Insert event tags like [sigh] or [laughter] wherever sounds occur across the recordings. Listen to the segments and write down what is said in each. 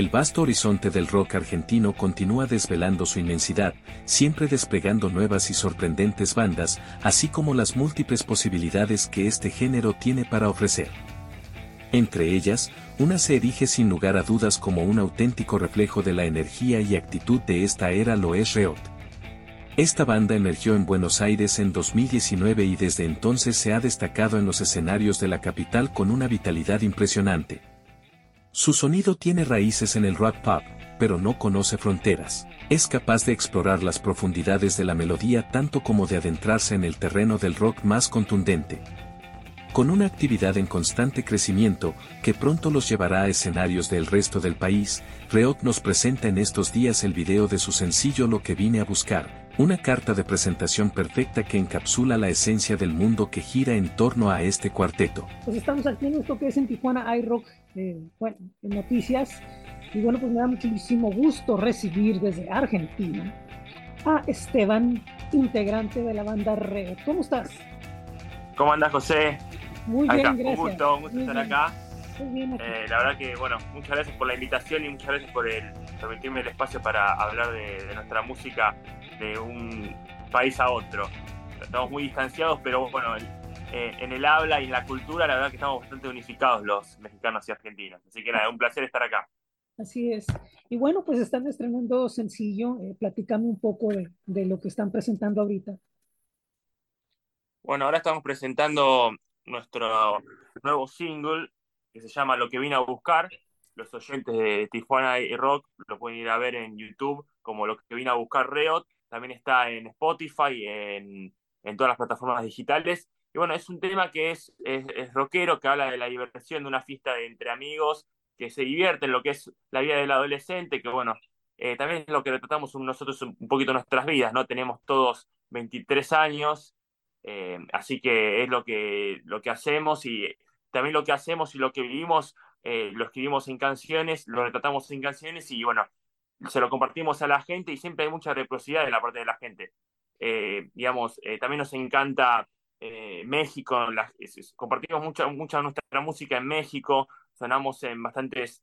El vasto horizonte del rock argentino continúa desvelando su inmensidad, siempre desplegando nuevas y sorprendentes bandas, así como las múltiples posibilidades que este género tiene para ofrecer. Entre ellas, una se erige sin lugar a dudas como un auténtico reflejo de la energía y actitud de esta era lo es Reot. Esta banda emergió en Buenos Aires en 2019 y desde entonces se ha destacado en los escenarios de la capital con una vitalidad impresionante. Su sonido tiene raíces en el rock pop, pero no conoce fronteras. Es capaz de explorar las profundidades de la melodía tanto como de adentrarse en el terreno del rock más contundente. Con una actividad en constante crecimiento, que pronto los llevará a escenarios del resto del país, Reot nos presenta en estos días el video de su sencillo Lo que vine a buscar, una carta de presentación perfecta que encapsula la esencia del mundo que gira en torno a este cuarteto. Pues estamos aquí en esto que es en Tijuana iRock, eh, bueno, en noticias, y bueno, pues me da muchísimo gusto recibir desde Argentina a Esteban, integrante de la banda Reot. ¿Cómo estás? ¿Cómo andas, José? Muy bien, gracias. Un gusto, un gusto estar acá. Muy bien eh, la verdad que, bueno, muchas gracias por la invitación y muchas gracias por el, permitirme el espacio para hablar de, nuestra música de un país a otro. Estamos muy distanciados, pero bueno, eh, en el habla y en la cultura, la verdad que estamos bastante unificados los mexicanos y argentinos. Así que nada, un placer estar acá. Así es. Y bueno, pues están estrenando sencillo. Eh, platicame un poco de, de lo que están presentando ahorita. Bueno, ahora estamos presentando nuestro nuevo single que se llama Lo que vine a buscar. Los oyentes de Tijuana y Rock lo pueden ir a ver en YouTube como Lo que vine a buscar Reot. También está en Spotify, en, en todas las plataformas digitales. Y bueno, es un tema que es, es, rockero, que habla de la diversión de una fiesta de entre amigos, que se divierten, lo que es la vida del adolescente, que bueno, eh, también es lo que retratamos nosotros un poquito nuestras vidas, ¿no? Tenemos todos 23 años, eh, así que es lo que, lo que hacemos y también lo que hacemos y lo que vivimos eh, lo escribimos en canciones, lo retratamos en canciones y bueno, se lo compartimos a la gente y siempre hay mucha reciprocidad de la parte de la gente. Digamos, también nos encanta México, compartimos mucha, mucha nuestra música en México, sonamos en bastantes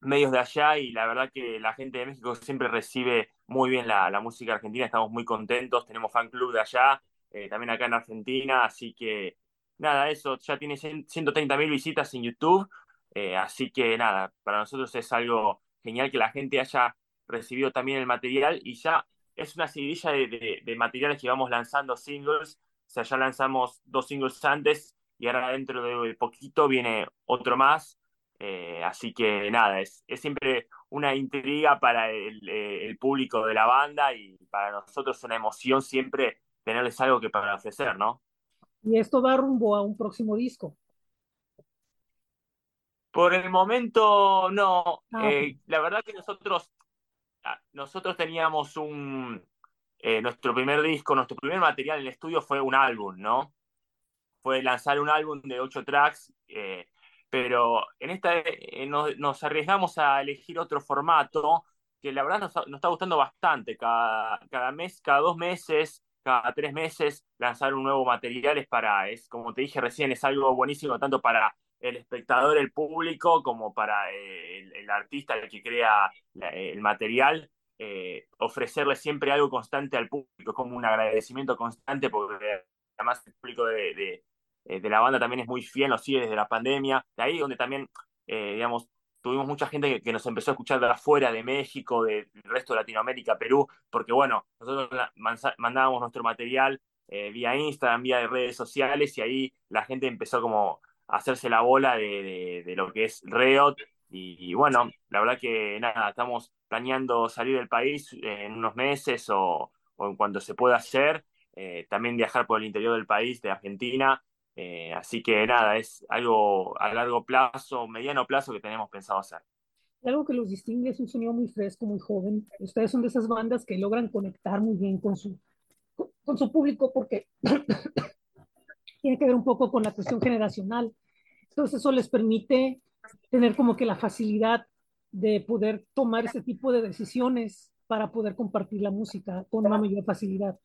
medios de allá y la verdad que la gente de México siempre recibe muy bien la, la música argentina, estamos muy contentos, tenemos fan club de allá, eh, también acá en Argentina, así que nada, eso ya tiene 130 mil visitas en YouTube, eh, así que nada, para nosotros es algo genial que la gente haya recibido también el material y ya es una seguidilla de, materiales que vamos lanzando singles, o sea, ya lanzamos dos singles antes y ahora dentro de poquito viene otro más, eh, así que nada, es, es, siempre una intriga para el, el, público de la banda y para nosotros una emoción siempre tenerles algo que para ofrecer, ¿no? Y esto da rumbo a un próximo disco. Por el momento, no. Ah, eh, la verdad que nosotros, ah, nosotros teníamos un, eh, nuestro primer disco, nuestro primer material en el estudio fue un álbum, ¿no? Fue lanzar un álbum de ocho tracks, eh, pero en esta nos, nos, arriesgamos a elegir otro formato que la verdad nos, nos está gustando bastante. Cada, cada mes, cada dos meses cada tres meses lanzar un nuevo material es para, es como te dije recién, es algo buenísimo tanto para el espectador, el público, como para eh, el, artista, el que crea el material, eh, ofrecerle siempre algo constante al público, como un agradecimiento constante, porque además el público eh, de la banda también es muy fiel, nos sigue desde la pandemia, de ahí donde también, digamos, tuvimos mucha gente que, nos empezó a escuchar de afuera, de México, del resto de Latinoamérica, Perú, porque bueno, nosotros mandábamos nuestro material eh, vía Instagram, vía redes sociales, y ahí la gente empezó como a hacerse la bola de, lo que es Reot, y, bueno, la verdad que nada, estamos planeando salir del país en unos meses o, en cuanto se pueda hacer, eh, también viajar por el interior del país, de Argentina, eh, así que nada, es algo a largo plazo, mediano plazo que tenemos pensado hacer. Algo que los distingue es un sonido muy fresco, muy joven. Ustedes son de esas bandas que logran conectar muy bien con su, con su público porque [coughs] tiene que ver un poco con la cuestión generacional. Entonces eso les permite tener como que la facilidad de poder tomar ese tipo de decisiones para poder compartir la música con una mayor facilidad.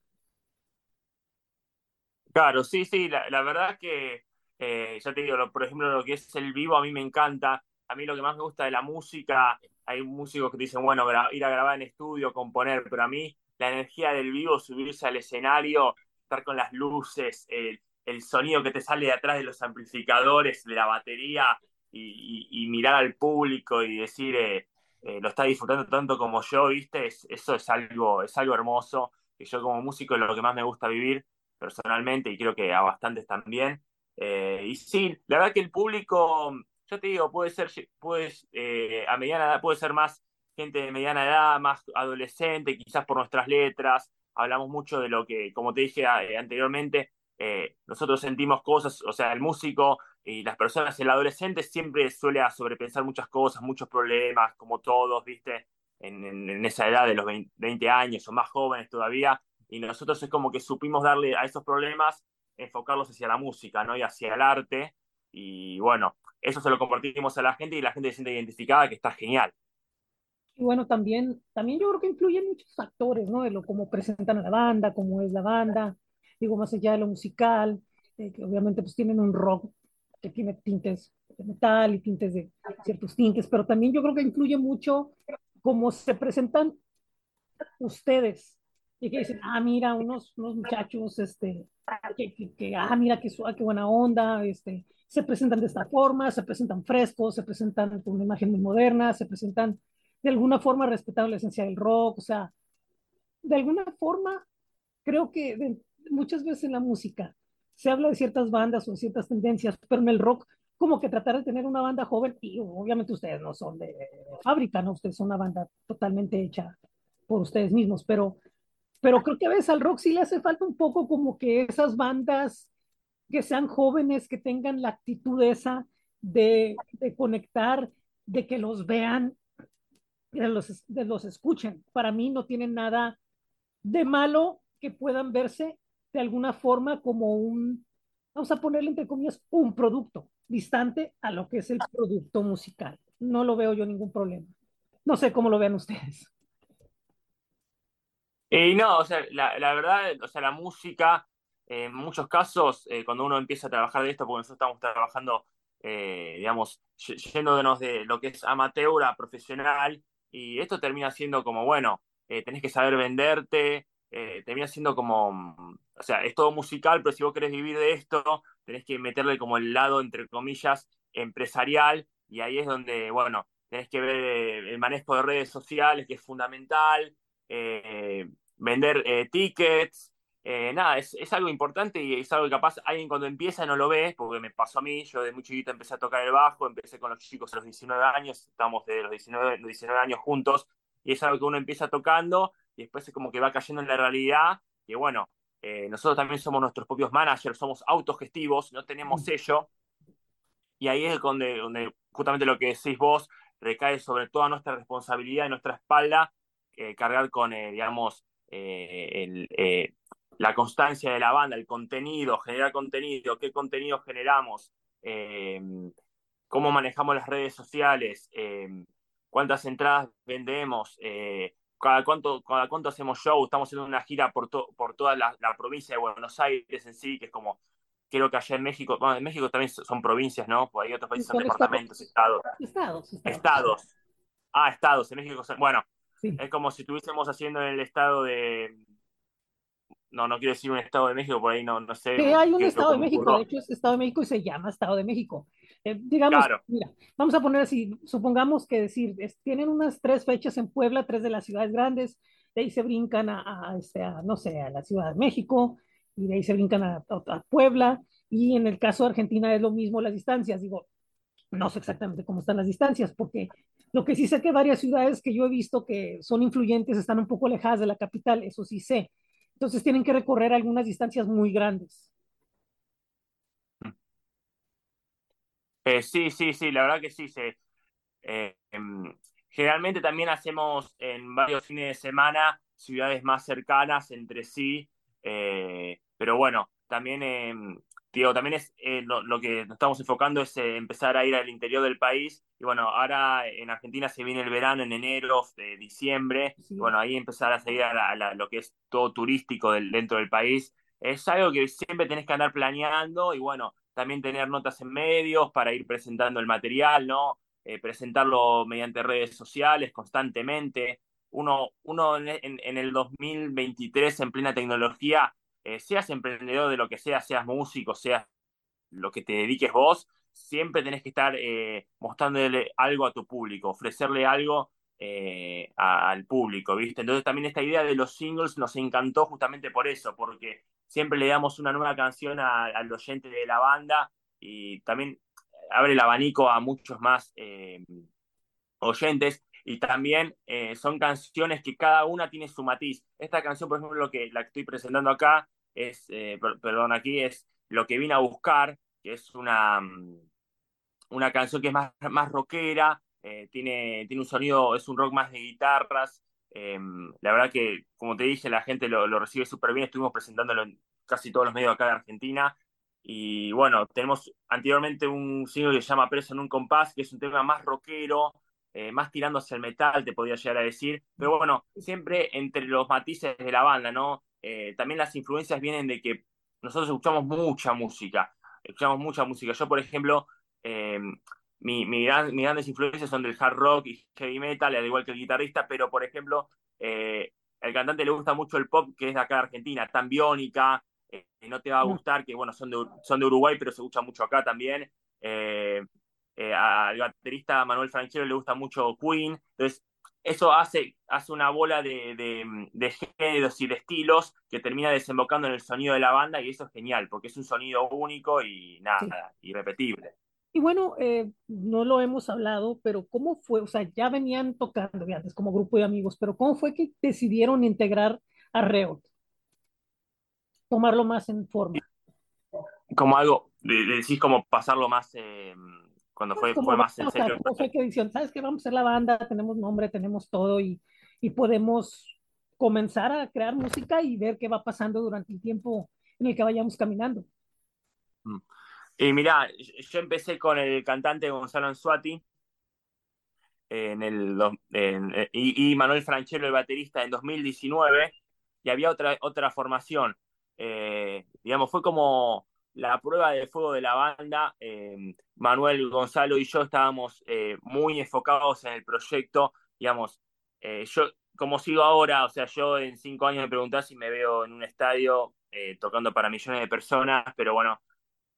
Claro, sí, sí, la, verdad que, eh, ya te digo, por ejemplo, lo que es el vivo a mí me encanta. a mí lo que más me gusta de la música, hay músicos que dicen, bueno, ir a grabar en estudio, componer, pero a mí la energía del vivo, subirse al escenario, estar con las luces, el, el sonido que te sale de atrás de los amplificadores, de la batería, y, mirar al público y decir, eh, eh, lo está disfrutando tanto como yo, ¿viste? eso es algo, es algo hermoso, que yo como músico es lo que más me gusta vivir personalmente y creo que a bastantes también. Eh, y sí, la verdad que el público, yo te digo, puede ser, puedes, a mediana edad, puede ser más gente de mediana edad, más adolescente, quizás por nuestras letras. Hablamos mucho de lo que, como te dije anteriormente, nosotros sentimos cosas, o sea, el músico y las personas, el adolescente siempre suele sobrepensar muchas cosas, muchos problemas, como todos, ¿viste? En, esa edad de los 20, años o más jóvenes todavía, y nosotros es como que supimos darle a esos problemas, enfocarlos hacia la música, ¿no? Y hacia el arte, y bueno, eso se lo compartimos a la gente y la gente se siente identificada, que está genial. Y bueno, también, también yo creo que influyen muchos factores, ¿no? De lo cómo presentan a la banda, cómo es la banda, digo, más allá de lo musical, eh, que obviamente pues tienen un rock que tiene tintes de metal y tintes de ciertos tintes, pero también yo creo que influye mucho cómo se presentan ustedes. Y que dicen, ah, mira, unos, unos muchachos, este, que, ah, mira, qué, qué buena onda, este, se presentan de esta forma, se presentan frescos, se presentan con una imagen muy moderna, se presentan de alguna forma respetando la esencia del rock, o sea, de alguna forma, creo que muchas veces en la música se habla de ciertas bandas o de ciertas tendencias, pero en el rock como que tratar de tener una banda joven, y obviamente ustedes no son de fábrica, ¿no? Ustedes son una banda totalmente hecha por ustedes mismos, pero, pero creo que a veces al rock sí le hace falta un poco como que esas bandas que sean jóvenes, que tengan la actitud esa de, de conectar, de que los vean, de los, de los escuchen. Para mí no tienen nada de malo que puedan verse de alguna forma como un, vamos a ponerle entre comillas, un producto distante a lo que es el producto musical. No lo veo yo ningún problema. No sé cómo lo vean ustedes. Y no, o sea, la, la, verdad, o sea, la música, en muchos casos, eh, cuando uno empieza a trabajar de esto, porque nosotros estamos trabajando, eh, digamos, yéndonos de lo que es amateur a profesional, y esto termina siendo como, bueno, eh, tenés que saber venderte, eh, termina siendo como, mm, o sea, es todo musical, pero si vos querés vivir de esto, tenés que meterle como el lado, entre comillas, empresarial, y ahí es donde, bueno, tenés que ver eh, el manejo de redes sociales, que es fundamental, eh, vender tickets, nada, es, es, algo importante y es algo que capaz alguien cuando empieza no lo ve, porque me pasó a mí, yo de muy chiquito empecé a tocar el bajo, empecé con los chicos a los 19 años, estamos de los 19, los 19 años juntos, y es algo que uno empieza tocando y después es como que va cayendo en la realidad, y bueno, eh, nosotros también somos nuestros propios managers, somos autogestivos, no tenemos mm. sello, y ahí es donde, donde justamente lo que decís vos recae sobre toda nuestra responsabilidad y nuestra espalda, eh, cargar con, eh, digamos, la constancia de la banda, el contenido, generar contenido, qué contenido generamos, cómo manejamos las redes sociales, cuántas entradas vendemos, cada cuánto, cada cuánto hacemos show, estamos haciendo una gira por, por toda la, provincia de Buenos Aires en sí, que es como, creo que allá en México, bueno, en México también son provincias, ¿no? Porque hay otros países son, departamentos, estados. Estados, estados. Ah, estados, en México, bueno, es como si estuviésemos haciendo en el estado de, no, no quiero decir un Estado de México, por ahí no, no sé. Sí, hay un Estado de México, de hecho es Estado de México y se llama Estado de México. Eh, digamos, mira, vamos a poner así, supongamos que decir, tienen unas tres fechas en Puebla, tres de las ciudades grandes, de ahí se brincan a, este, no sé, a la Ciudad de México, y de ahí se brincan a, Puebla, y en el caso de Argentina es lo mismo las distancias, digo, no sé exactamente cómo están las distancias, porque lo que sí sé que varias ciudades que yo he visto que son influyentes están un poco alejadas de la capital, eso sí sé. Entonces tienen que recorrer algunas distancias muy grandes. Eh, sí, sí, sí, la verdad que sí. Se, eh, em, generalmente también hacemos en varios fines de semana ciudades más cercanas entre sí, eh, pero bueno, también, em, digo, también es lo, que nos estamos enfocando es empezar a ir al interior del país. Y bueno, ahora en Argentina se viene el verano en enero, diciembre. bueno, ahí empezar a seguir a, lo que es todo turístico del, dentro del país. Es algo que siempre tenés que andar planeando y bueno, también tener notas en medios para ir presentando el material, ¿no? eh, presentarlo mediante redes sociales constantemente. Uno, uno en, en, el 2023, en plena tecnología, eh, seas emprendedor de lo que sea, seas músico, seas lo que te dediques vos, siempre tenés que estar eh, mostrándole algo a tu público, ofrecerle algo al público, ¿viste? Entonces también esta idea de los singles nos encantó justamente por eso, porque siempre le damos una nueva canción al oyente de la banda y también abre el abanico a muchos más eh, oyentes y también son canciones que cada una tiene su matiz. Esta canción, por ejemplo, lo que la que estoy presentando acá es, perdón, aquí es Lo que vine a buscar, que es una, mm, una canción que es más, más rockera, eh, tiene, tiene un sonido, es un rock más de guitarras. Eh, la verdad que, como te dije, la gente lo, recibe súper bien. Estuvimos presentándolo en casi todos los medios acá de Argentina. Y bueno, tenemos anteriormente un single que se llama Preso en un compás, que es un tema más rockero, eh, más tirando hacia el metal, te podría llegar a decir. Pero bueno, siempre entre los matices de la banda, ¿no? también las influencias vienen de que nosotros escuchamos mucha música escuchamos mucha música. Yo, por ejemplo, eh, mi, mis grandes influencias son del hard rock y heavy metal, al igual que el guitarrista, pero, por ejemplo, eh, al cantante le gusta mucho el pop, que es de acá de Argentina, tan biónica, eh, no te va a mm. gustar, que bueno, son de, son de Uruguay, pero se escucha mucho acá también. al baterista Manuel Franchero le gusta mucho Queen, entonces eso hace, hace una bola de, de, géneros y de estilos que termina desembocando en el sonido de la banda y eso es genial, porque es un sonido único y nada, irrepetible. Y bueno, eh, no lo hemos hablado, pero ¿cómo fue? O sea, ya venían tocando antes como grupo de amigos, pero ¿cómo fue que decidieron integrar a Reot? Tomarlo más en forma. Como algo, decís como pasarlo más... Eh cuando fue, fue más en serio. fue que dicen, ¿sabes qué? Vamos a hacer la banda, tenemos nombre, tenemos todo y, y podemos comenzar a crear música y ver qué va pasando durante el tiempo en el que vayamos caminando. Mm. Y mira, yo empecé con el cantante Gonzalo Anzuati en el, y, y, Manuel Franchelo, el baterista, en 2019, y había otra, otra formación. Eh, digamos, fue como la prueba de fuego de la banda, eh, Manuel, Gonzalo y yo estábamos eh, muy enfocados en el proyecto, digamos, eh, yo como sigo ahora, o sea, yo en cinco años me preguntás si me veo en un estadio tocando para millones de personas, pero bueno,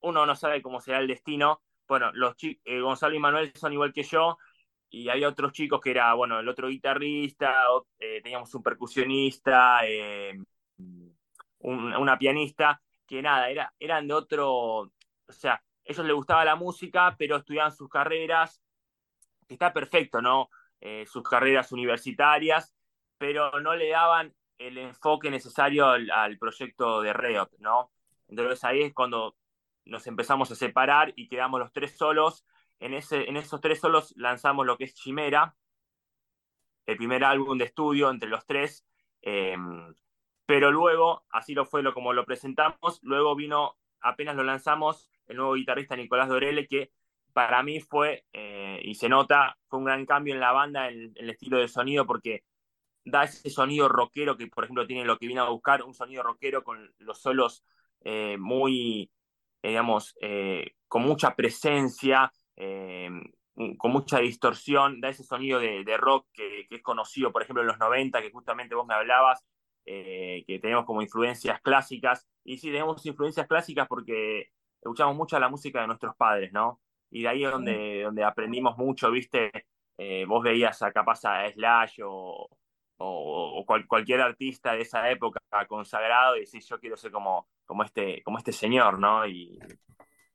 uno no sabe cómo será el destino. Bueno, los Gonzalo y Manuel son igual que yo, y hay otros chicos que era, bueno, el otro guitarrista, teníamos un percusionista, una pianista, que nada, era, eran de otro, o sea, ellos les gustaba la música, pero estudiaban sus carreras, que está perfecto, ¿no? Eh, sus carreras universitarias, pero no le daban el enfoque necesario al, proyecto de Reot, ¿no? Entonces ahí es cuando nos empezamos a separar y quedamos los tres solos. En, ese, en esos tres solos lanzamos lo que es Chimera, el primer álbum de estudio entre los tres. Eh, pero luego, así lo fue lo, como lo presentamos, luego vino, apenas lo lanzamos, el nuevo guitarrista Nicolás Dorele, que para mí fue, eh, y se nota, fue un gran cambio en la banda, en, el estilo de sonido, porque da ese sonido rockero que, por ejemplo, tiene lo que vino a buscar, un sonido rockero con los solos eh, muy, digamos, con mucha presencia, con mucha distorsión, da ese sonido de, rock que, que, es conocido, por ejemplo, en los 90, que justamente vos me hablabas, eh, que tenemos como influencias clásicas. Y sí, tenemos influencias clásicas porque escuchamos mucho la música de nuestros padres, ¿no? Y de ahí es donde, donde aprendimos mucho, ¿viste? Eh, vos veías a capaz a Slash o, o, cualquier artista de esa época consagrado y decís, yo quiero ser como, como, este, como este señor, ¿no? Y,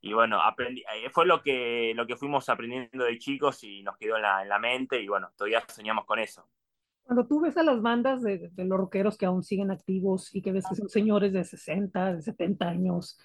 y bueno, aprendí, eh, fue lo que, lo que fuimos aprendiendo de chicos y nos quedó en la, en la mente y bueno, todavía soñamos con eso. Cuando tú ves a las bandas de, los rockeros que aún siguen activos y que ves que son señores de 60, de 70 años,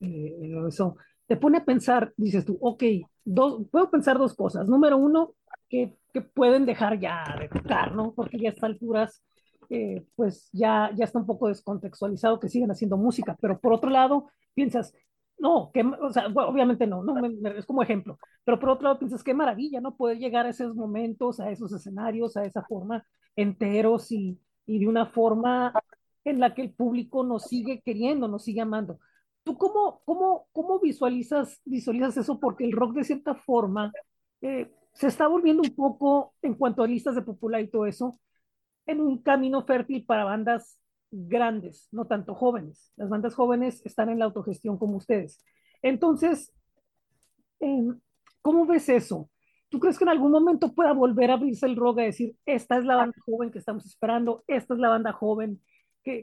eh, eso, te pone a pensar, dices tú, ok, dos, puedo pensar dos cosas. Número uno, que, pueden dejar ya de tocar, ¿no? Porque ya a estas alturas, eh, pues ya, ya está un poco descontextualizado que siguen haciendo música. Pero por otro lado, piensas, no, que, o sea, obviamente no, no es como ejemplo, pero por otro lado piensas qué maravilla, ¿no? Poder llegar a esos momentos, a esos escenarios, a esa forma enteros y, y de una forma en la que el público nos sigue queriendo, nos sigue amando. ¿Tú cómo, cómo, cómo visualizas, visualizas eso? Porque el rock de cierta forma eh, se está volviendo un poco, en cuanto a listas de popular y todo eso, en un camino fértil para bandas grandes, no tanto jóvenes. Las bandas jóvenes están en la autogestión como ustedes. Entonces, eh, ¿cómo ves eso? ¿Tú crees que en algún momento pueda volver a abrirse el rock a decir, esta es la banda joven que estamos esperando, esta es la banda joven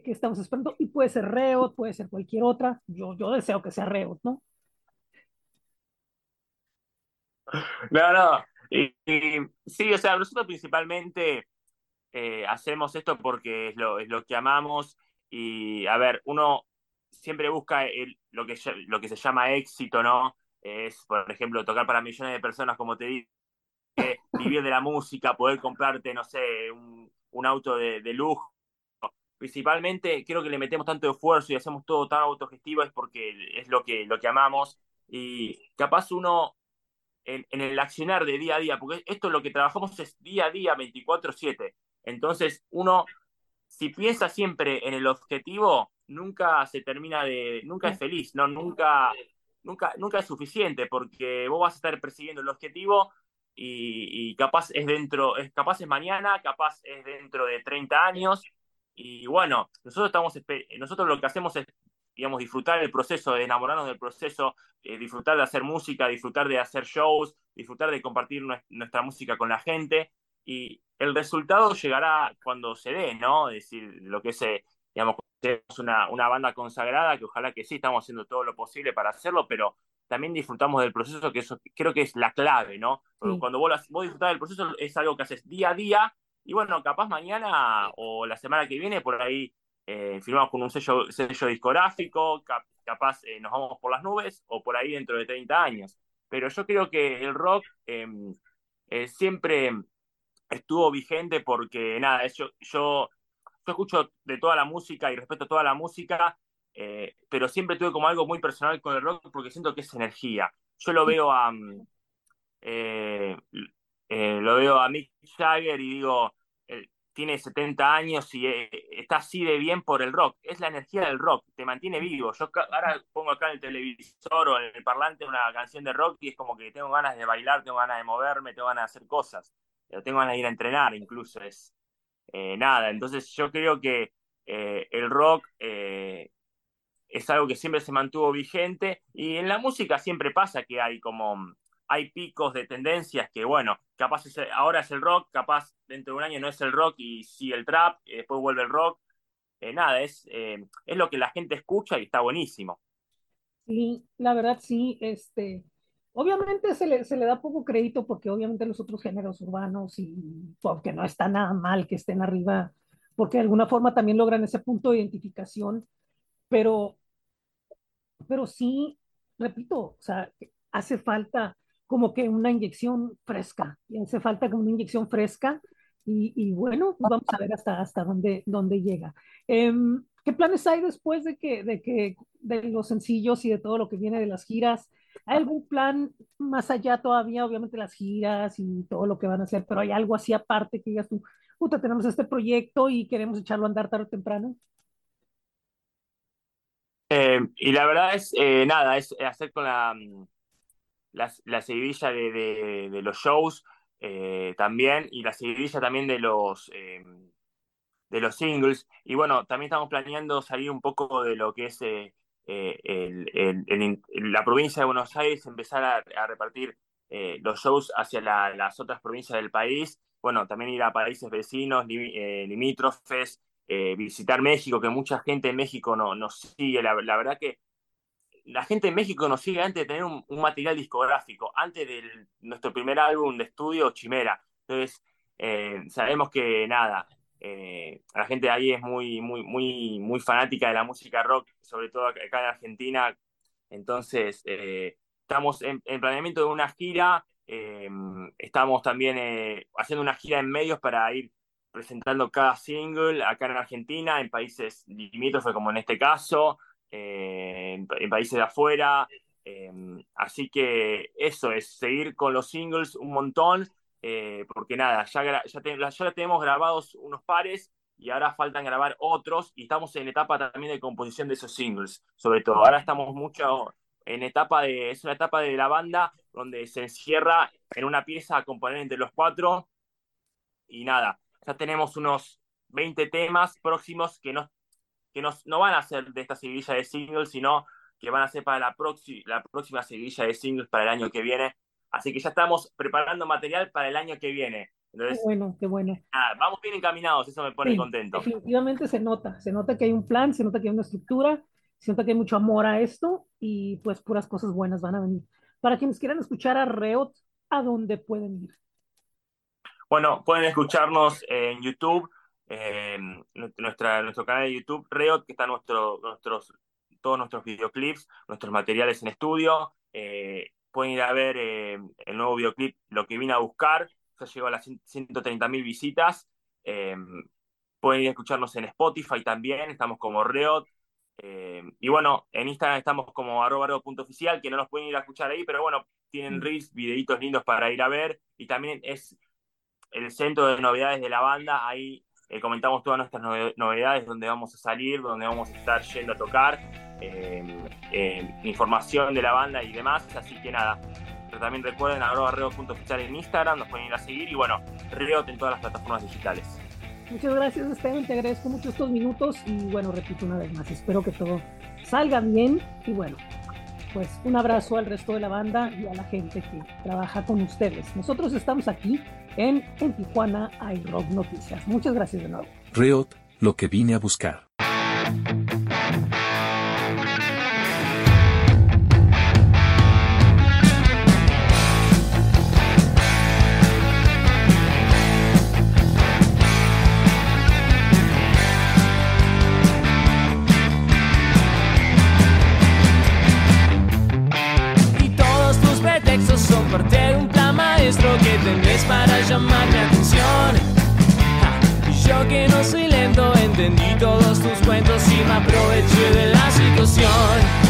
que, estamos esperando? Y puede ser Reot, puede ser cualquier otra. Yo, yo deseo que sea Reot, ¿no? No, no. Y, sí, o sea, nosotros principalmente eh, hacemos esto porque es lo, es lo que amamos y, a ver, uno siempre busca lo, que, lo que se llama éxito, ¿no? Es, por ejemplo, tocar para millones de personas, como te digo, vivir de la música, poder comprarte, no sé, un, un auto de, de, lujo. Principalmente creo que le metemos tanto esfuerzo y hacemos todo tan autogestivo es porque es lo que, lo que amamos y capaz uno en, el accionar de día a día, porque esto lo que trabajamos es día a día, 24/7. Entonces, uno, si piensa siempre en el objetivo, nunca se termina de, nunca es feliz, no, nunca, nunca, nunca es suficiente, porque vos vas a estar persiguiendo el objetivo y, y capaz es dentro, es, capaz es mañana, capaz es dentro de 30 años. Y bueno, nosotros estamos, nosotros lo que hacemos es digamos, disfrutar el proceso, de enamorarnos del proceso, eh, disfrutar de hacer música, disfrutar de hacer shows, disfrutar de compartir nuestra música con la gente. Y el resultado llegará cuando se dé, ¿no? Es decir, lo que es, digamos, una, una banda consagrada, que ojalá que sí, estamos haciendo todo lo posible para hacerlo, pero también disfrutamos del proceso, que eso creo que es la clave, ¿no? Porque sí. cuando vos, vos disfrutás del proceso es algo que haces día a día, y bueno, capaz mañana o la semana que viene por ahí eh, firmamos con un sello, sello discográfico, cap, capaz eh, nos vamos por las nubes o por ahí dentro de 30 años. Pero yo creo que el rock eh, siempre estuvo vigente porque, nada, yo, yo, yo, escucho de toda la música y respeto toda la música, pero siempre tuve como algo muy personal con el rock porque siento que es energía. Yo lo veo a... lo veo a Mick Jagger y digo, tiene 70 años y eh, está así de bien por el rock. Es la energía del rock, te mantiene vivo. Yo ahora pongo acá en el televisor o en el parlante una canción de rock y es como que tengo ganas de bailar, tengo ganas de moverme, tengo ganas de hacer cosas. Tengo ganas de ir a entrenar incluso. Es eh, nada. Entonces yo creo que eh, el rock eh, es algo que siempre se mantuvo vigente y en la música siempre pasa que hay como hay picos de tendencias que, bueno, capaz es, ahora es el rock, capaz dentro de un año no es el rock y sí el trap, y después vuelve el rock. Eh, nada, es, eh, es lo que la gente escucha y está buenísimo. Sí, la verdad sí, este, obviamente se le, se le da poco crédito porque obviamente los otros géneros urbanos y porque no está nada mal que estén arriba, porque de alguna forma también logran ese punto de identificación, pero, pero sí, repito, o sea, hace falta como que una inyección fresca, y hace falta como una inyección fresca y, y bueno, pues vamos a ver hasta, hasta dónde, dónde llega. Eh, ¿Qué planes hay después de que, de que de los sencillos y de todo lo que viene de las giras? ¿Hay algún plan más allá todavía, obviamente las giras y todo lo que van a hacer, pero hay algo así aparte que digas tú, puta, tenemos este proyecto y queremos echarlo a andar tarde o temprano? Eh, y la verdad es, eh, nada, es hacer con la, la, la seguidilla de, de, los shows eh, también y la seguidilla también de los, eh, de los singles. Y bueno, también estamos planeando salir un poco de lo que es eh, el, el, la provincia de Buenos Aires, empezar a, repartir los shows hacia la, las otras provincias del país. Bueno, también ir a países vecinos, limítrofes, visitar México, que mucha gente en México no, nos sigue. La verdad que la gente en México nos sigue antes de tener un, material discográfico, antes de nuestro primer álbum de estudio, Chimera. Entonces, eh, sabemos que nada, eh, la gente ahí es muy, muy, muy, muy fanática de la música rock, sobre todo acá en Argentina. Entonces, eh, estamos en, en, planeamiento de una gira, estamos también haciendo una gira en medios para ir presentando cada single acá en Argentina, en países limítrofes como en este caso, en, en, países de afuera. Eh, así que eso es seguir con los singles un montón, eh, porque nada, ya, ya, te, ya tenemos grabados unos pares y ahora faltan grabar otros y estamos en etapa también de composición de esos singles, sobre todo. Ahora estamos mucho en etapa de, es una etapa de la banda donde se encierra en una pieza a componer entre los cuatro y nada, ya tenemos unos 20 temas próximos que, no, que nos, no van a ser de esta seguidilla de singles, sino que van a ser para la, la próxima seguidilla de singles para el año que viene. Así que ya estamos preparando material para el año que viene. qué bueno, qué bueno. vamos bien encaminados, eso me pone contento. Definitivamente se nota, se nota que hay un plan, se nota que hay una estructura, se nota que hay mucho amor a esto y pues puras cosas buenas van a venir. Para quienes quieran escuchar a Reot, ¿a dónde pueden ir? Bueno, pueden escucharnos en YouTube, en nuestra, nuestro canal de YouTube, Reot, que está nuestro, nuestros, todos nuestros videoclips, nuestros materiales en estudio. Eh, pueden ir a ver eh, el nuevo videoclip Lo que vine a buscar, ya llegó a las 130 mil visitas. Eh, pueden ir a escucharnos en Spotify también, estamos como Reot. y bueno, en Instagram estamos como arroba oficial, que no nos pueden ir a escuchar ahí, pero bueno, tienen mm. reels, videitos lindos para ir a ver. Y también es el centro de novedades de la banda. Ahí eh, comentamos todas nuestras novedades, donde vamos a salir, donde vamos a estar yendo a tocar, em, em, información de la banda y demás. Así que nada, pero también recuerden arroba en Instagram, nos pueden ir a seguir y bueno, Reot en todas las plataformas digitales. Muchas gracias, Esteban. Te agradezco mucho estos minutos y bueno, repito una vez más, espero que todo salga bien y bueno, pues un abrazo al resto de la banda y a la gente que trabaja con ustedes. Nosotros estamos aquí en, Tijuana iRock Noticias. Muchas gracias de nuevo. Reot, lo que vine a buscar. Todos tus cuentos y me aproveché de la situación.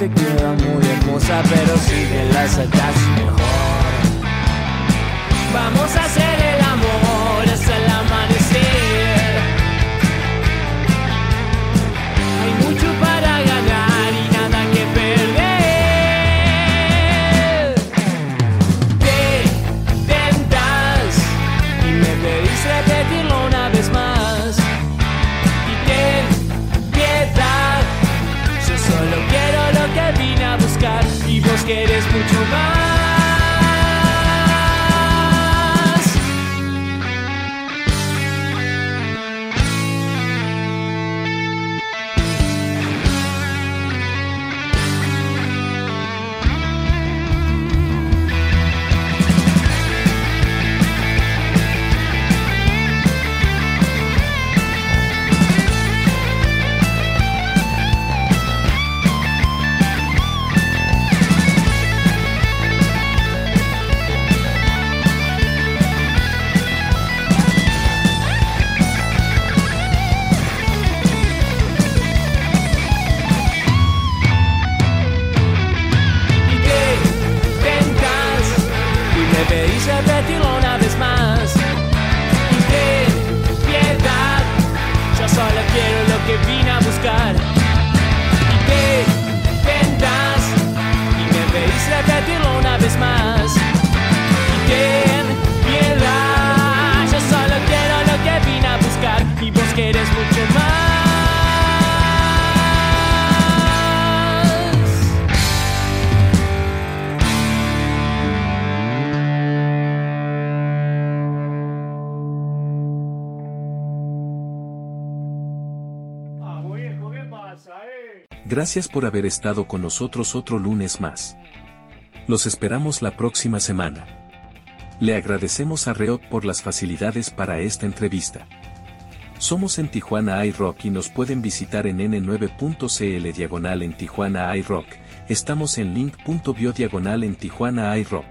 Te queda muy hermosa, pero sigue la sacas mejor. Vamos a hacer vos querés mucho más. queréis repetirlo una vez más. Y ten piedad, yo solo quiero lo que vine a buscar. Y te vendrás y me veis repetirlo una vez más. Gracias por haber estado con nosotros otro lunes más. Los esperamos la próxima semana. Le agradecemos a Reot por las facilidades para esta entrevista. Somos en Tijuana iRock y nos pueden visitar en n9.cl diagonal en Tijuana iRock. Estamos en link.bio diagonal en Tijuana iRock.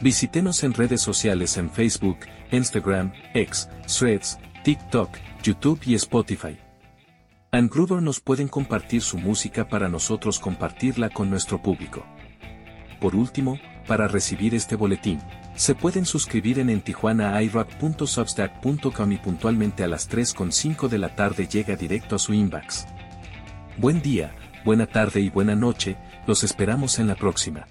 Visítenos en redes sociales en Facebook, Instagram, X, Threads, TikTok, YouTube y Spotify. And Gruber nos pueden compartir su música para nosotros compartirla con nuestro público. Por último, para recibir este boletín, se pueden suscribir en entijuanairock.substack.com y puntualmente a las 3.5 de la tarde llega directo a su inbox. Buen día, buena tarde y buena noche, los esperamos en la próxima.